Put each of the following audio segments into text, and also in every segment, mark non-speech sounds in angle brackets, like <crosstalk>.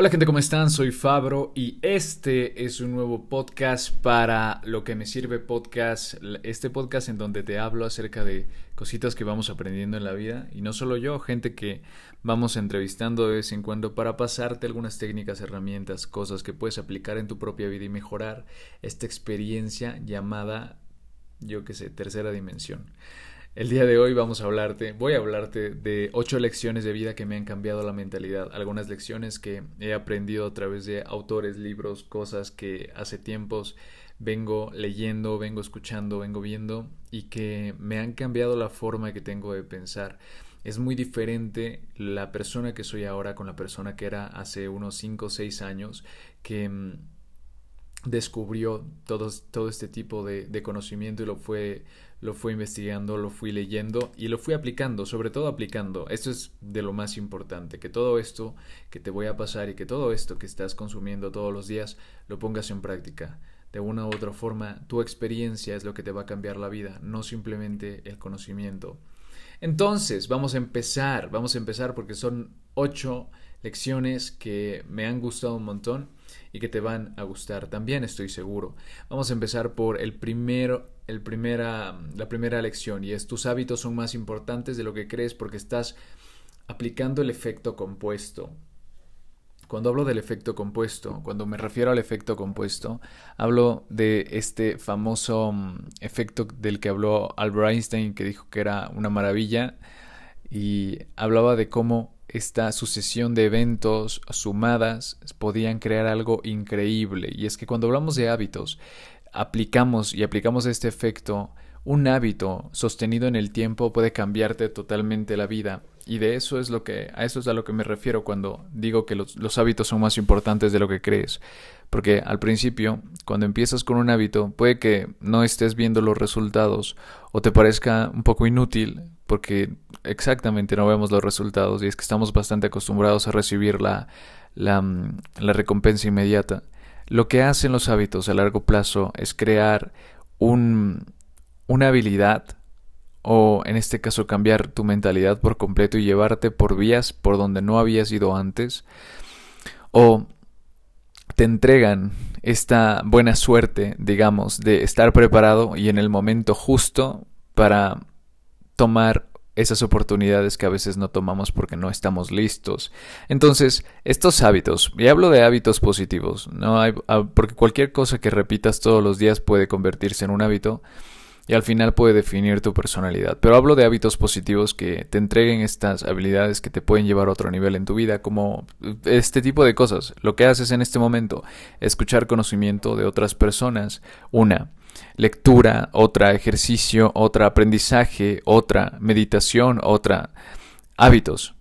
Hola gente, ¿cómo están? Soy Fabro y este es un nuevo podcast para lo que me sirve podcast, este podcast en donde te hablo acerca de cositas que vamos aprendiendo en la vida y no solo yo, gente que vamos entrevistando de vez en cuando para pasarte algunas técnicas, herramientas, cosas que puedes aplicar en tu propia vida y mejorar esta experiencia llamada, yo qué sé, tercera dimensión. El día de hoy vamos a hablarte, voy a hablarte de ocho lecciones de vida que me han cambiado la mentalidad, algunas lecciones que he aprendido a través de autores, libros, cosas que hace tiempos vengo leyendo, vengo escuchando, vengo viendo y que me han cambiado la forma que tengo de pensar. Es muy diferente la persona que soy ahora con la persona que era hace unos cinco o seis años que mm, descubrió todo, todo este tipo de, de conocimiento y lo fue lo fui investigando, lo fui leyendo y lo fui aplicando, sobre todo aplicando. Esto es de lo más importante, que todo esto que te voy a pasar y que todo esto que estás consumiendo todos los días lo pongas en práctica. De una u otra forma, tu experiencia es lo que te va a cambiar la vida, no simplemente el conocimiento. Entonces, vamos a empezar, vamos a empezar porque son ocho lecciones que me han gustado un montón y que te van a gustar también, estoy seguro. Vamos a empezar por el primero el primera, la primera lección y es tus hábitos son más importantes de lo que crees porque estás aplicando el efecto compuesto. Cuando hablo del efecto compuesto, cuando me refiero al efecto compuesto, hablo de este famoso mm, efecto del que habló Albert Einstein, que dijo que era una maravilla, y hablaba de cómo esta sucesión de eventos sumadas podían crear algo increíble. Y es que cuando hablamos de hábitos, aplicamos y aplicamos este efecto, un hábito sostenido en el tiempo puede cambiarte totalmente la vida. Y de eso es lo que, a eso es a lo que me refiero cuando digo que los, los hábitos son más importantes de lo que crees. Porque al principio, cuando empiezas con un hábito, puede que no estés viendo los resultados o te parezca un poco inútil porque exactamente no vemos los resultados y es que estamos bastante acostumbrados a recibir la, la, la recompensa inmediata. Lo que hacen los hábitos a largo plazo es crear un, una habilidad o en este caso cambiar tu mentalidad por completo y llevarte por vías por donde no habías ido antes o te entregan esta buena suerte, digamos, de estar preparado y en el momento justo para tomar esas oportunidades que a veces no tomamos porque no estamos listos. Entonces, estos hábitos, y hablo de hábitos positivos, no ah, porque cualquier cosa que repitas todos los días puede convertirse en un hábito y al final puede definir tu personalidad. Pero hablo de hábitos positivos que te entreguen estas habilidades que te pueden llevar a otro nivel en tu vida, como este tipo de cosas. Lo que haces en este momento, escuchar conocimiento de otras personas, una lectura, otra ejercicio, otra aprendizaje, otra meditación, otra hábitos,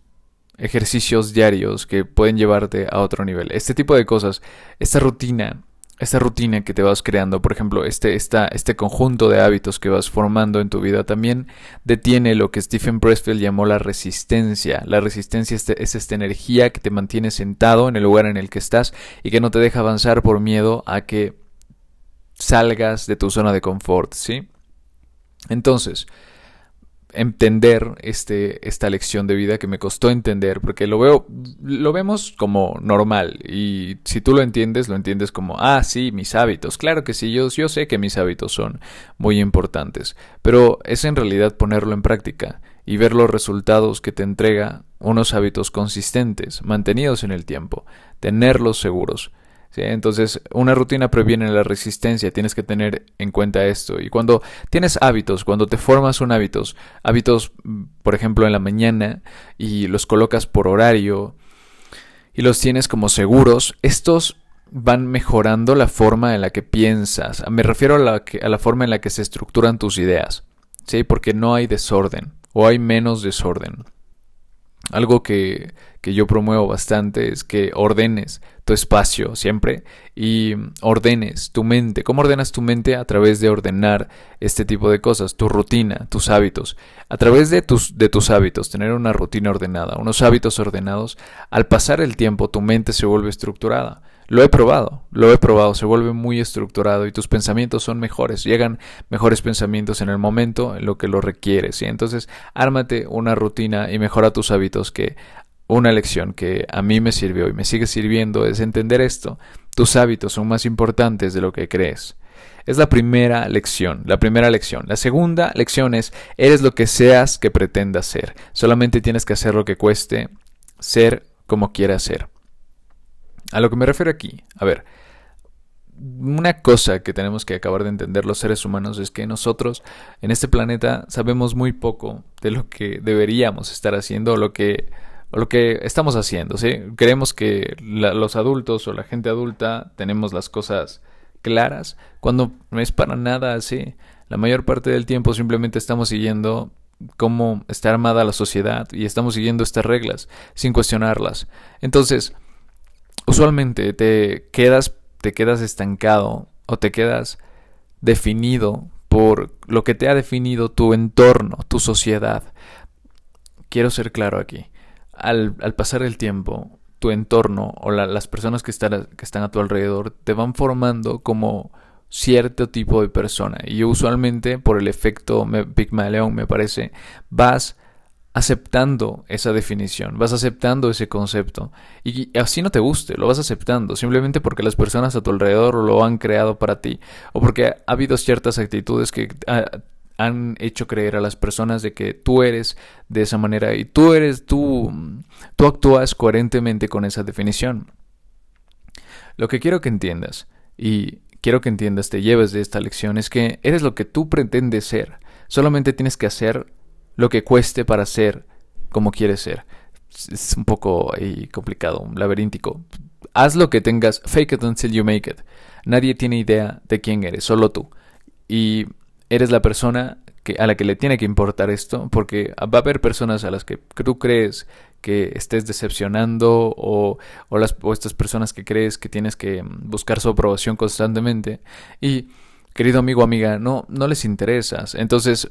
ejercicios diarios que pueden llevarte a otro nivel. Este tipo de cosas, esta rutina, esta rutina que te vas creando, por ejemplo, este, este conjunto de hábitos que vas formando en tu vida también detiene lo que Stephen Pressfield llamó la resistencia. La resistencia es, es esta energía que te mantiene sentado en el lugar en el que estás y que no te deja avanzar por miedo a que salgas de tu zona de confort, ¿sí? Entonces, entender este, esta lección de vida que me costó entender, porque lo veo, lo vemos como normal, y si tú lo entiendes, lo entiendes como, ah, sí, mis hábitos, claro que sí, yo, yo sé que mis hábitos son muy importantes, pero es en realidad ponerlo en práctica y ver los resultados que te entrega unos hábitos consistentes, mantenidos en el tiempo, tenerlos seguros, entonces, una rutina previene la resistencia, tienes que tener en cuenta esto. Y cuando tienes hábitos, cuando te formas un hábitos, hábitos, por ejemplo, en la mañana, y los colocas por horario, y los tienes como seguros, estos van mejorando la forma en la que piensas. Me refiero a la, a la forma en la que se estructuran tus ideas, ¿sí? Porque no hay desorden, o hay menos desorden. Algo que, que yo promuevo bastante es que ordenes tu espacio siempre y ordenes tu mente. ¿Cómo ordenas tu mente? A través de ordenar este tipo de cosas, tu rutina, tus hábitos. A través de tus, de tus hábitos, tener una rutina ordenada, unos hábitos ordenados, al pasar el tiempo tu mente se vuelve estructurada. Lo he probado, lo he probado, se vuelve muy estructurado y tus pensamientos son mejores, llegan mejores pensamientos en el momento en lo que lo requieres. Y entonces, ármate una rutina y mejora tus hábitos que una lección que a mí me sirvió y me sigue sirviendo es entender esto. Tus hábitos son más importantes de lo que crees. Es la primera lección, la primera lección. La segunda lección es, eres lo que seas que pretendas ser. Solamente tienes que hacer lo que cueste ser como quieras ser. A lo que me refiero aquí, a ver, una cosa que tenemos que acabar de entender los seres humanos es que nosotros en este planeta sabemos muy poco de lo que deberíamos estar haciendo lo que, lo que estamos haciendo. ¿sí? Creemos que los adultos o la gente adulta tenemos las cosas claras cuando no es para nada así. La mayor parte del tiempo simplemente estamos siguiendo cómo está armada la sociedad y estamos siguiendo estas reglas sin cuestionarlas. Entonces, usualmente te quedas, te quedas estancado o te quedas definido por lo que te ha definido tu entorno, tu sociedad. Quiero ser claro aquí. Al, pasar el tiempo, tu entorno o las personas que están, a tu alrededor te van formando como cierto tipo de persona. Y usualmente, por el efecto Pygmalion, me parece, vas aceptando esa definición, vas aceptando ese concepto. Y así no te guste, lo vas aceptando, simplemente porque las personas a tu alrededor lo han creado para ti, o porque ha habido ciertas actitudes que ah, han hecho creer a las personas de que tú eres de esa manera y tú eres tú, tú actúas coherentemente con esa definición. Lo que quiero que entiendas, y quiero que entiendas, te lleves de esta lección, es que eres lo que tú pretendes ser. Solamente tienes que hacer lo que cueste para ser como quieres ser. Es un poco complicado, un laberíntico. Haz lo que tengas, fake it until you make it. Nadie tiene idea de quién eres, solo tú. Y eres la persona que, a la que le tiene que importar esto, porque va a haber personas a las que tú crees que estés decepcionando o, o, las, estas personas que crees que tienes que buscar su aprobación constantemente. Y, querido amigo amiga, no, no les interesas. Entonces,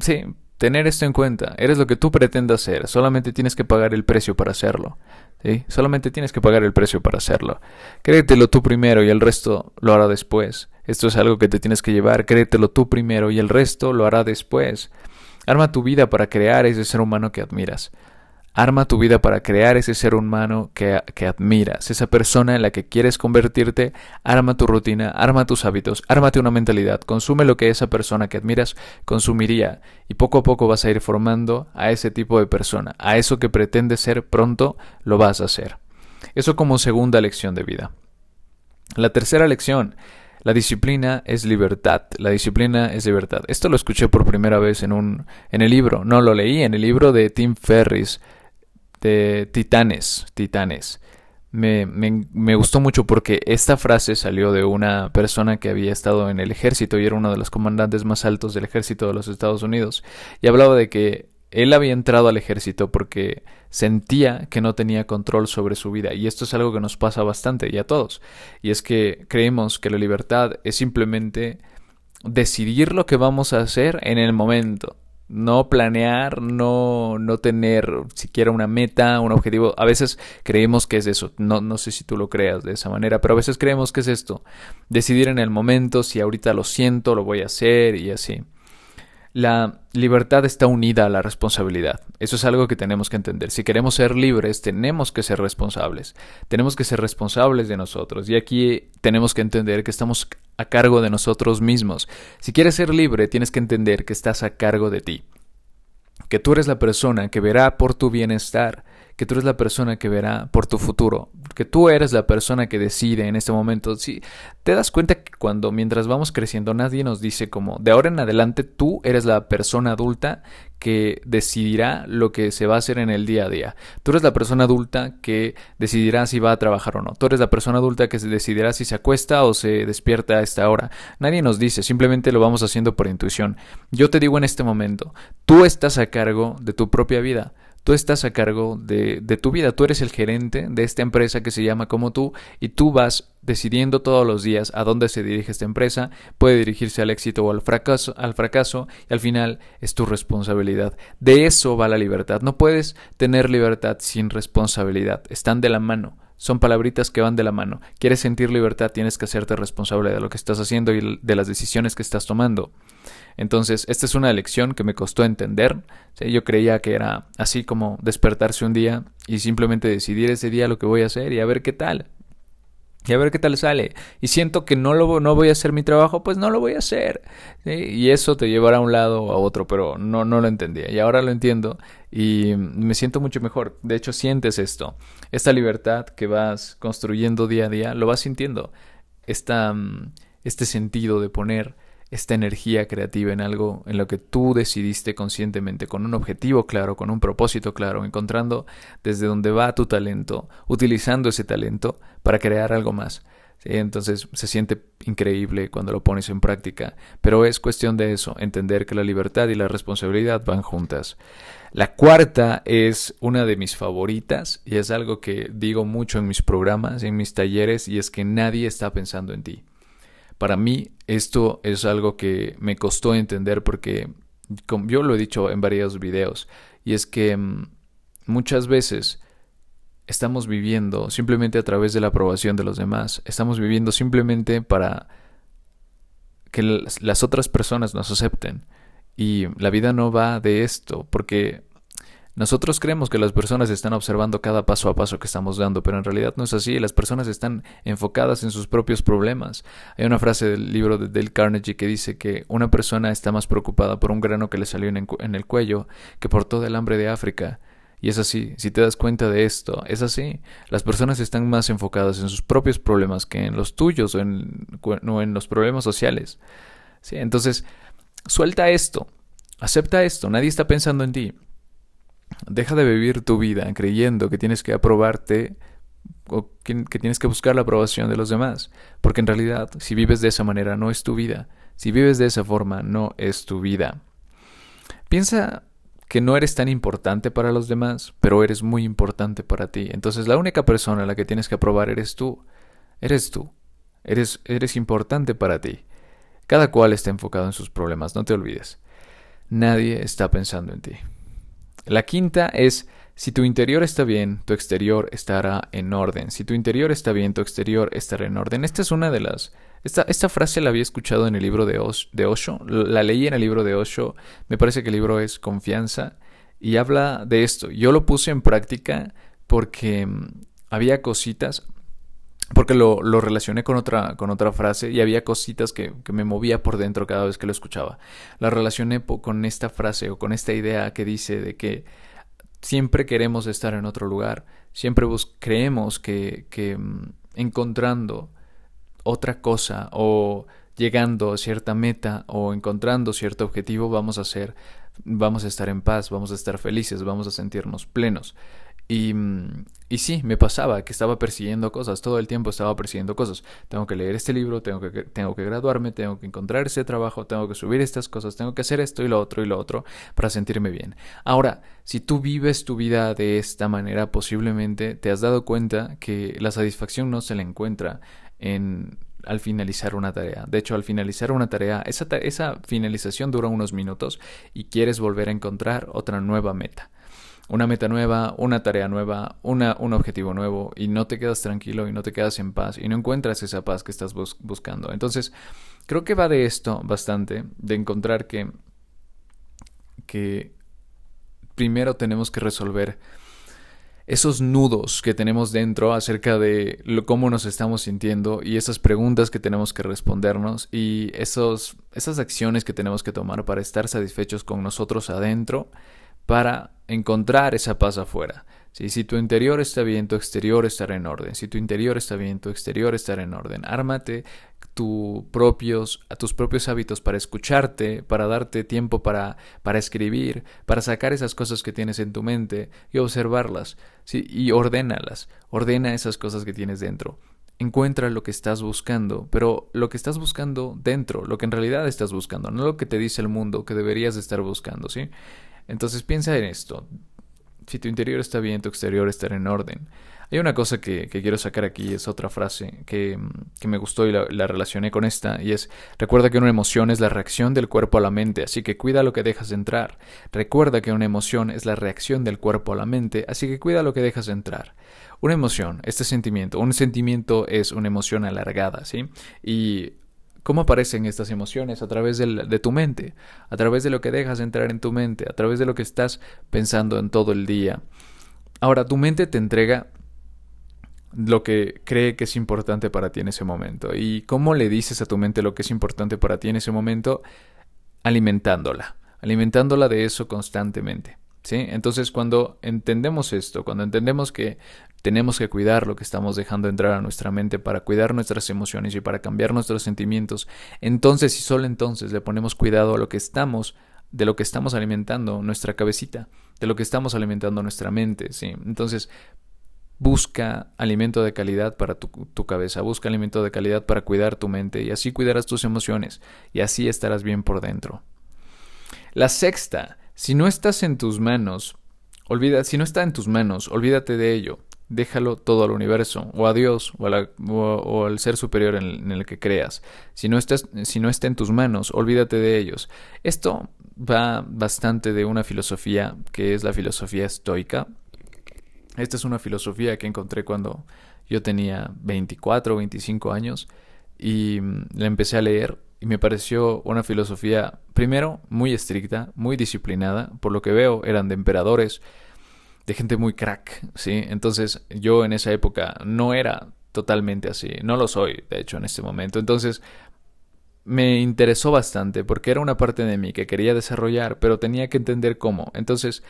sí, tener esto en cuenta. Eres lo que tú pretendas ser. Solamente tienes que pagar el precio para hacerlo. ¿sí? Solamente tienes que pagar el precio para hacerlo. Créetelo tú primero y el resto lo hará después. Esto es algo que te tienes que llevar. Créetelo tú primero y el resto lo hará después. Arma tu vida para crear ese ser humano que admiras. Arma tu vida para crear ese ser humano que, que, admiras, esa persona en la que quieres convertirte. Arma tu rutina, arma tus hábitos, ármate una mentalidad. Consume lo que esa persona que admiras consumiría y poco a poco vas a ir formando a ese tipo de persona. A eso que pretendes ser pronto lo vas a hacer. Eso como segunda lección de vida. La tercera lección. La disciplina es libertad. La disciplina es libertad. Esto lo escuché por primera vez en un en el libro. No lo leí en el libro de Tim Ferris de Titanes, Titanes. Me, me, gustó mucho porque esta frase salió de una persona que había estado en el ejército y era uno de los comandantes más altos del ejército de los Estados Unidos. Y hablaba de que él había entrado al ejército porque sentía que no tenía control sobre su vida. Y esto es algo que nos pasa bastante y a todos. Y es que creemos que la libertad es simplemente decidir lo que vamos a hacer en el momento no planear, no, no tener siquiera una meta, un objetivo. A veces creemos que es eso. No, no sé si tú lo creas de esa manera, pero a veces creemos que es esto. Decidir en el momento si ahorita lo siento, lo voy a hacer y así. La libertad está unida a la responsabilidad. Eso es algo que tenemos que entender. Si queremos ser libres, tenemos que ser responsables. Tenemos que ser responsables de nosotros. Y aquí tenemos que entender que estamos a cargo de nosotros mismos. Si quieres ser libre, tienes que entender que estás a cargo de ti. Que tú eres la persona que verá por tu bienestar que tú eres la persona que verá por tu futuro, que tú eres la persona que decide en este momento. Si te das cuenta que cuando mientras vamos creciendo nadie nos dice como de ahora en adelante tú eres la persona adulta que decidirá lo que se va a hacer en el día a día. Tú eres la persona adulta que decidirá si va a trabajar o no. Tú eres la persona adulta que decidirá si se acuesta o se despierta a esta hora. Nadie nos dice, simplemente lo vamos haciendo por intuición. Yo te digo en este momento, tú estás a cargo de tu propia vida. Tú estás a cargo de, de, tu vida, tú eres el gerente de esta empresa que se llama como tú y tú vas decidiendo todos los días a dónde se dirige esta empresa, puede dirigirse al éxito o al fracaso, al fracaso y al final es tu responsabilidad. De eso va la libertad. No puedes tener libertad sin responsabilidad, están de la mano. son palabritas que van de la mano. Quieres sentir libertad, tienes que hacerte responsable de lo que estás haciendo y de las decisiones que estás tomando. Entonces, esta es una lección que me costó entender. Yo creía que era así como despertarse un día y simplemente decidir ese día lo que voy a hacer y a ver qué tal y a ver qué tal sale. Y siento que no, lo, no voy a hacer mi trabajo, pues no lo voy a hacer. Y eso te llevará a un lado o a otro, pero no, no lo entendía. Y ahora lo entiendo y me siento mucho mejor. De hecho, sientes esto. Esta libertad que vas construyendo día a día, lo vas sintiendo. Esta, mm, este sentido de poner esta energía creativa en algo en lo que tú decidiste conscientemente, con un objetivo claro, con un propósito claro, encontrando desde dónde va tu talento, utilizando ese talento para crear algo más. Entonces se siente increíble cuando lo pones en práctica, pero es cuestión de eso, entender que la libertad y la responsabilidad van juntas. La cuarta es una de mis favoritas y es algo que digo mucho en mis programas, en mis talleres, y es que nadie está pensando en ti. Para mí esto es algo que me costó entender porque como yo lo he dicho en varios videos y es que mm, muchas veces estamos viviendo simplemente a través de la aprobación de los demás, estamos viviendo simplemente para que las otras personas nos acepten y la vida no va de esto porque nosotros creemos que las personas están observando cada paso a paso que estamos dando, pero en realidad no es así. Las personas están enfocadas en sus propios problemas. Hay una frase del libro de Dale Carnegie que dice que una persona está más preocupada por un grano que le salió en el cuello que por todo el hambre de África. Y es así, si te das cuenta de esto, es así. Las personas están más enfocadas en sus propios problemas que en los tuyos o en, en los problemas sociales. ¿Sí? Entonces, suelta esto, acepta esto, nadie está pensando en ti. Deja de vivir tu vida creyendo que tienes que aprobarte o que, tienes que buscar la aprobación de los demás, porque en realidad si vives de esa manera no es tu vida, si vives de esa forma no es tu vida. Piensa que no eres tan importante para los demás, pero eres muy importante para ti. Entonces la única persona a la que tienes que aprobar eres tú. Eres tú. Eres, eres importante para ti. Cada cual está enfocado en sus problemas, no te olvides. Nadie está pensando en ti. La quinta es, si tu interior está bien, tu exterior estará en orden. Si tu interior está bien, tu exterior estará en orden. Esta es una de las... Esta, esta frase la había escuchado en el libro de, de Osho, la leí en el libro de Osho, me parece que el libro es Confianza y habla de esto. Yo lo puse en práctica porque mm, había cositas, porque lo, lo, relacioné con otra, con otra frase y había cositas que, que, me movía por dentro cada vez que lo escuchaba. La relacioné con esta frase o con esta idea que dice de que siempre queremos estar en otro lugar, siempre creemos que, que mm, encontrando otra cosa o llegando a cierta meta o encontrando cierto objetivo vamos a ser, vamos a estar en paz, vamos a estar felices, vamos a sentirnos plenos. Y, sí, me pasaba que estaba persiguiendo cosas, todo el tiempo estaba persiguiendo cosas. Tengo que leer este libro, tengo que, tengo que graduarme, tengo que encontrar ese trabajo, tengo que subir estas cosas, tengo que hacer esto y lo otro y lo otro para sentirme bien. Ahora, si tú vives tu vida de esta manera, posiblemente te has dado cuenta que la satisfacción no se la encuentra en al finalizar una tarea. De hecho, al finalizar una tarea, esa, esa finalización dura unos minutos y quieres volver a encontrar otra nueva meta una meta nueva, una tarea nueva, una, un objetivo nuevo y no te quedas tranquilo y no te quedas en paz y no encuentras esa paz que estás buscando. Entonces, creo que va de esto bastante, de encontrar que, que primero tenemos que resolver esos nudos que tenemos dentro acerca de cómo nos estamos sintiendo y esas preguntas que tenemos que respondernos y esos, esas acciones que tenemos que tomar para estar satisfechos con nosotros adentro para encontrar esa paz afuera. Si tu interior está bien, tu exterior estará en orden. Si tu interior está bien, tu exterior estará en orden. Ármate tu propios, tus propios hábitos para escucharte, para darte tiempo para, para escribir, para sacar esas cosas que tienes en tu mente y observarlas. ¿sí? Y ordénalas. Ordena esas cosas que tienes dentro. Encuentra lo que estás buscando, pero lo que estás buscando dentro, lo que en realidad estás buscando, no lo que te dice el mundo que deberías estar buscando, ¿sí? Entonces piensa en esto. si tu interior está bien, tu exterior estará en orden. Hay una cosa que, quiero sacar aquí, es otra frase que, me gustó y la, la, relacioné con esta, y es, recuerda que una emoción es la reacción del cuerpo a la mente, así que cuida lo que dejas entrar. Recuerda que una emoción es la reacción del cuerpo a la mente, así que cuida lo que dejas entrar. Una emoción, este sentimiento, un sentimiento es una emoción alargada, ¿sí? Y ¿Cómo aparecen estas emociones? A través de tu mente, a través de lo que dejas entrar en tu mente, a través de lo que estás pensando en todo el día. Ahora, tu mente te entrega lo que cree que es importante para ti en ese momento. ¿Y cómo le dices a tu mente lo que es importante para ti en ese momento? Alimentándola, alimentándola de eso constantemente. ¿Sí? Entonces cuando entendemos esto, cuando entendemos que tenemos que cuidar lo que estamos dejando entrar a nuestra mente para cuidar nuestras emociones y para cambiar nuestros sentimientos, entonces y solo entonces le ponemos cuidado a lo que estamos de lo que estamos alimentando nuestra cabecita, de lo que estamos alimentando nuestra mente, ¿sí? Entonces, busca alimento de calidad para tu, tu, cabeza, busca alimento de calidad para cuidar tu mente y así cuidarás tus emociones y así estarás bien por dentro. La sexta, si no estás en tus manos, olvida, si no está en tus manos, olvídate de ello. Déjalo todo al universo, o a Dios, o, al ser superior en, el que creas. Si no, estás, si no está en tus manos, olvídate de ellos. Esto va bastante de una filosofía que es la filosofía estoica. Esta es una filosofía que encontré cuando yo tenía 24 o 25 años y mm, la empecé a leer y me pareció una filosofía, primero, muy estricta, muy disciplinada, por lo que veo eran de emperadores, de gente muy crack, ¿sí? Entonces yo en esa época no era totalmente así, no lo soy, de hecho, en este momento. Entonces me interesó bastante porque era una parte de mí que quería desarrollar, pero tenía que entender cómo. Entonces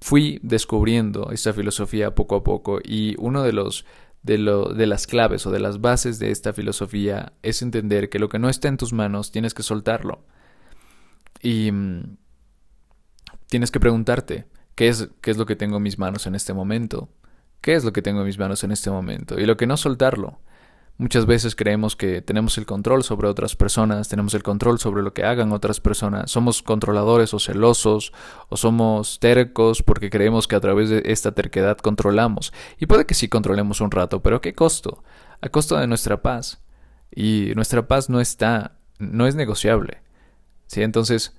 fui descubriendo esta filosofía poco a poco y uno de los de, lo, de las claves o de las bases de esta filosofía es entender que lo que no está en tus manos tienes que soltarlo. Y mm, tienes que preguntarte, ¿qué es, ¿qué es lo que tengo en mis manos en este momento? ¿Qué es lo que tengo en mis manos en este momento? Y lo que no soltarlo. Muchas veces creemos que tenemos el control sobre otras personas, tenemos el control sobre lo que hagan otras personas, somos controladores o celosos o somos tercos porque creemos que a través de esta terquedad controlamos. Y puede que sí controlemos un rato, pero ¿a qué costo? A costo de nuestra paz. Y nuestra paz no está, no es negociable. ¿Sí? Entonces,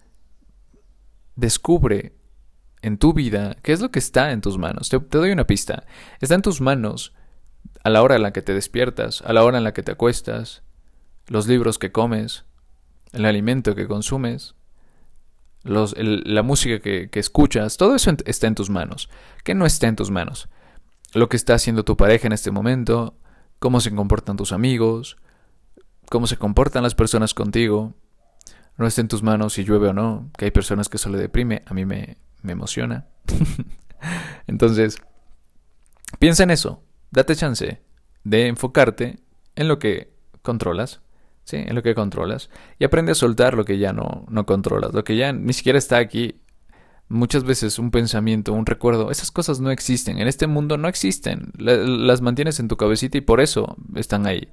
descubre en tu vida qué es lo que está en tus manos. te doy una pista. Está en tus manos a la hora en la que te despiertas, a la hora en la que te acuestas, los libros que comes, el alimento que consumes, la música que, que escuchas, todo eso está en tus manos. ¿Qué no está en tus manos? Lo que está haciendo tu pareja en este momento, cómo se comportan tus amigos, cómo se comportan las personas contigo. No está en tus manos si llueve o no, que hay personas que eso le deprime, a mí me, me emociona. <laughs> Entonces, piensa en eso date chance de enfocarte en lo que controlas, ¿sí? En lo que controlas. Y aprende a soltar lo que ya no, no controlas, lo que ya ni siquiera está aquí. Muchas veces un pensamiento, un recuerdo, esas cosas no existen. En este mundo no existen. las mantienes en tu cabecita y por eso están ahí.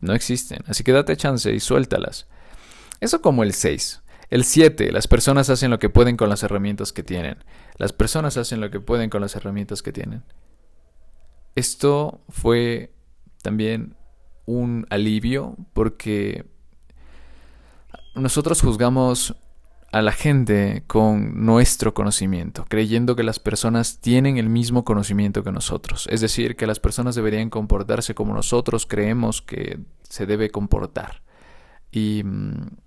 No existen. Así que date chance y suéltalas. Eso como el 6. El 7. Las personas hacen lo que pueden con las herramientas que tienen. Las personas hacen lo que pueden con las herramientas que tienen. Esto fue también un alivio porque nosotros juzgamos a la gente con nuestro conocimiento, creyendo que las personas tienen el mismo conocimiento que nosotros. Es decir, que las personas deberían comportarse como nosotros creemos que se debe comportar. Y mm,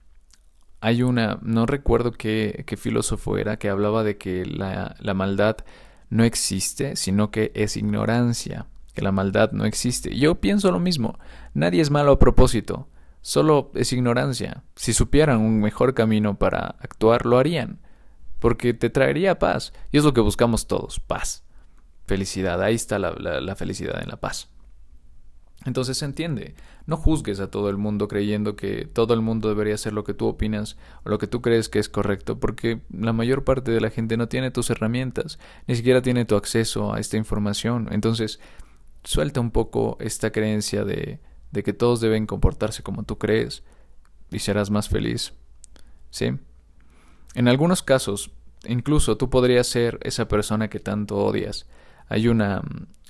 hay una, no recuerdo qué, qué filósofo era, que hablaba de que la, maldad no existe, sino que es ignorancia, que la maldad no existe. Yo pienso lo mismo, nadie es malo a propósito, solo es ignorancia. Si supieran un mejor camino para actuar, lo harían, porque te traería paz, y es lo que buscamos todos, paz, felicidad, ahí está la felicidad en la paz. Entonces se entiende. No juzgues a todo el mundo creyendo que todo el mundo debería hacer lo que tú opinas o lo que tú crees que es correcto, porque la mayor parte de la gente no tiene tus herramientas, ni siquiera tiene tu acceso a esta información. Entonces, suelta un poco esta creencia de, de que todos deben comportarse como tú crees y serás más feliz. ¿Sí? En algunos casos incluso tú podrías ser esa persona que tanto odias. Hay una,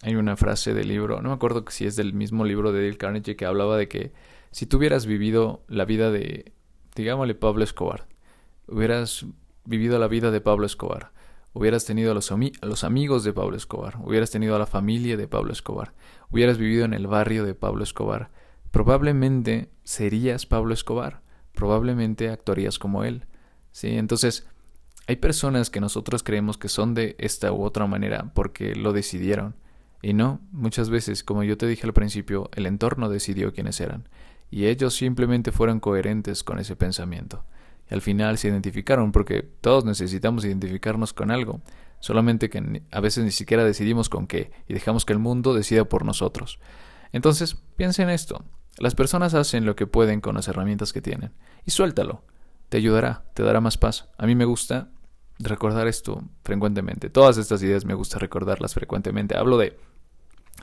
hay una frase del libro, no me acuerdo si es del mismo libro de Dale Carnegie que hablaba de que si tú hubieras vivido la vida de, digámosle, Pablo Escobar, hubieras vivido la vida de Pablo Escobar, hubieras tenido a los, los, amigos de Pablo Escobar, hubieras tenido a la familia de Pablo Escobar, hubieras vivido en el barrio de Pablo Escobar, probablemente serías Pablo Escobar, probablemente actuarías como él. ¿sí? Entonces, hay personas que nosotros creemos que son de esta u otra manera porque lo decidieron. Y no, muchas veces, como yo te dije al principio, el entorno decidió quiénes eran, y ellos simplemente fueron coherentes con ese pensamiento y al final se identificaron porque todos necesitamos identificarnos con algo, solamente que a veces ni siquiera decidimos con qué y dejamos que el mundo decida por nosotros. Entonces, piensa en esto. Las personas hacen lo que pueden con las herramientas que tienen y suéltalo. Te ayudará, te dará más paz. A mí me gusta recordar esto frecuentemente. Todas estas ideas me gusta recordarlas frecuentemente. Hablo de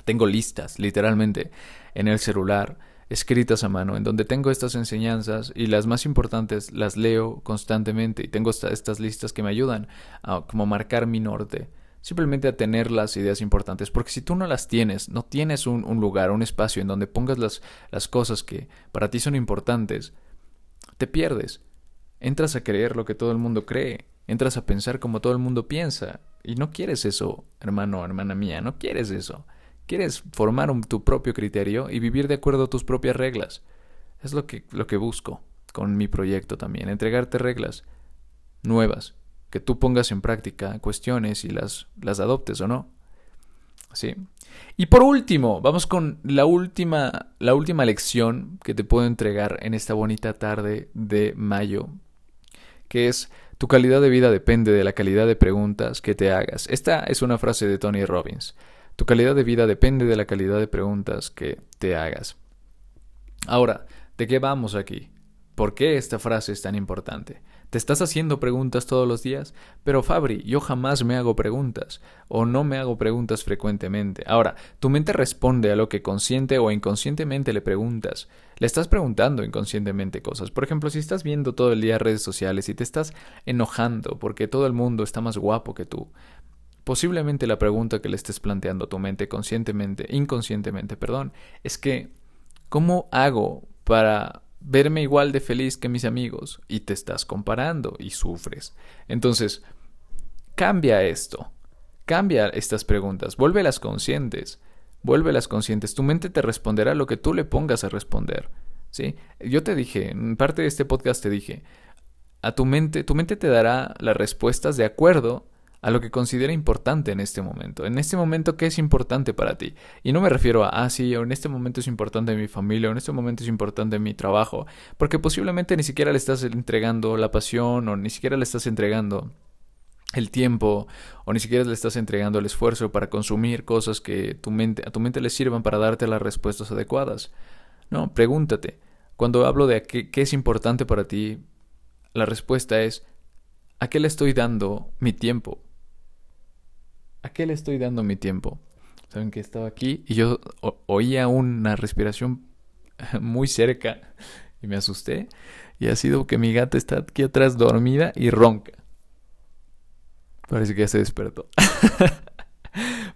tengo listas, literalmente, en el celular escritas a mano, en donde tengo estas enseñanzas y las más importantes las leo constantemente y tengo estas listas que me ayudan a como marcar mi norte, simplemente a tener las ideas importantes, porque si tú no las tienes, no tienes un, un lugar, un espacio en donde pongas las, las cosas que para ti son importantes, te pierdes, entras a creer lo que todo el mundo cree, entras a pensar como todo el mundo piensa, y no quieres eso, hermano, hermana mía, no quieres eso. Quieres formar tu propio criterio y vivir de acuerdo a tus propias reglas. Es lo que, lo que busco con mi proyecto también, entregarte reglas nuevas, que tú pongas en práctica, cuestiones y las, las adoptes o no. ¿Sí? Y por último, vamos con la última, la última lección que te puedo entregar en esta bonita tarde de mayo, que es tu calidad de vida depende de la calidad de preguntas que te hagas. Esta es una frase de Tony Robbins. Tu calidad de vida depende de la calidad de preguntas que te hagas. Ahora, ¿de qué vamos aquí? ¿Por qué esta frase es tan importante? ¿Te estás haciendo preguntas todos los días? Pero Fabri, yo jamás me hago preguntas o no me hago preguntas frecuentemente. Ahora, tu mente responde a lo que consciente o inconscientemente le preguntas. Le estás preguntando inconscientemente cosas. Por ejemplo, si estás viendo todo el día redes sociales y te estás enojando porque todo el mundo está más guapo que tú, Posiblemente la pregunta que le estés planteando a tu mente conscientemente, inconscientemente, perdón, es que ¿cómo hago para verme igual de feliz que mis amigos? Y te estás comparando y sufres. Entonces, cambia esto. Cambia estas preguntas, vuélvelas conscientes. Vuélvelas conscientes. Tu mente te responderá lo que tú le pongas a responder. ¿Sí? Yo te dije, en parte de este podcast te dije, a tu mente, tu mente te dará las respuestas de acuerdo a lo que considera importante en este momento. En este momento, ¿qué es importante para ti? Y no me refiero a, ah, sí, en este momento es importante mi familia, o en este momento es importante mi trabajo, porque posiblemente ni siquiera le estás entregando la pasión o ni siquiera le estás entregando el tiempo o ni siquiera le estás entregando el esfuerzo para consumir cosas que tu mente, a tu mente le sirvan para darte las respuestas adecuadas. No, pregúntate. Cuando hablo de qué, qué es importante para ti, la respuesta es ¿a qué le estoy dando mi tiempo? ¿A qué le estoy dando mi tiempo? Saben que estaba aquí y yo oía una respiración <laughs> muy cerca y me asusté. Y ha sido que mi gata está aquí atrás dormida y ronca. Parece que ya se despertó. <laughs>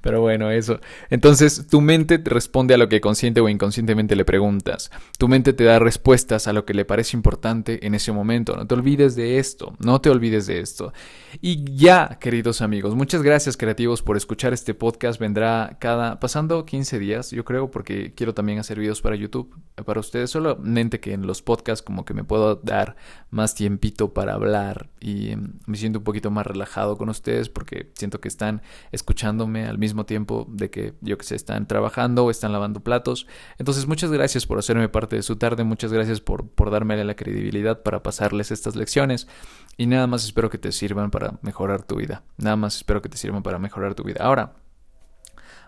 Pero bueno, eso. Entonces, tu mente responde a lo que consciente o inconscientemente le preguntas. Tu mente te da respuestas a lo que le parece importante en ese momento. No te olvides de esto. No te olvides de esto. Y ya, queridos amigos, muchas gracias, creativos, por escuchar este podcast. Vendrá cada. pasando 15 días, yo creo, porque quiero también hacer videos para YouTube. Para ustedes, solamente que en los podcasts, como que me puedo dar más tiempito para hablar y em, me siento un poquito más relajado con ustedes porque siento que están escuchándome al mismo mismo tiempo de que yo que sé, están trabajando o están lavando platos. Entonces, muchas gracias por hacerme parte de su tarde, muchas gracias por, por darme la credibilidad para pasarles estas lecciones y nada más espero que te sirvan para mejorar tu vida. Nada más espero que te sirvan para mejorar tu vida. Ahora,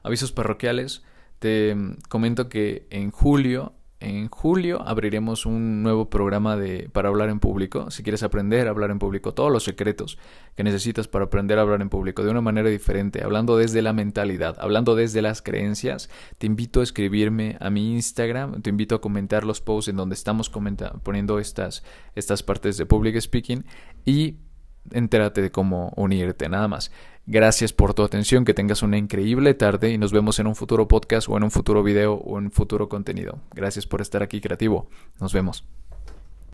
avisos parroquiales. Te comento que en julio en julio abriremos un nuevo programa de, para hablar en público. Si quieres aprender a hablar en público, todos los secretos que necesitas para aprender a hablar en público de una manera diferente, hablando desde la mentalidad, hablando desde las creencias, te invito a escribirme a mi Instagram, te invito a comentar los posts en donde estamos poniendo estas, estas partes de public speaking y entérate de cómo unirte, nada más. Gracias por tu atención, que tengas una increíble tarde y nos vemos en un futuro podcast o en un futuro video o en un futuro contenido. Gracias por estar aquí creativo. Nos vemos.